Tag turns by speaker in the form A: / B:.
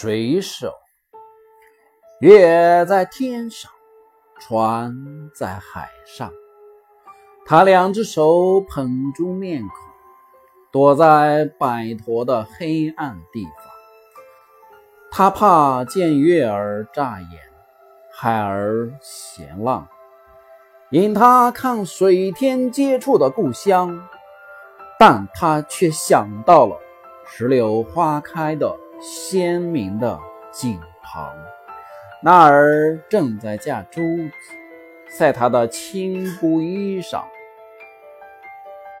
A: 水手，月在天上，船在海上。他两只手捧住面孔，躲在摆脱的黑暗地方。他怕见月儿眨眼，海儿闲浪，引他看水天接触的故乡。但他却想到了石榴花开的。鲜明的景旁，那儿正在架珠子，在她的青布衣裳。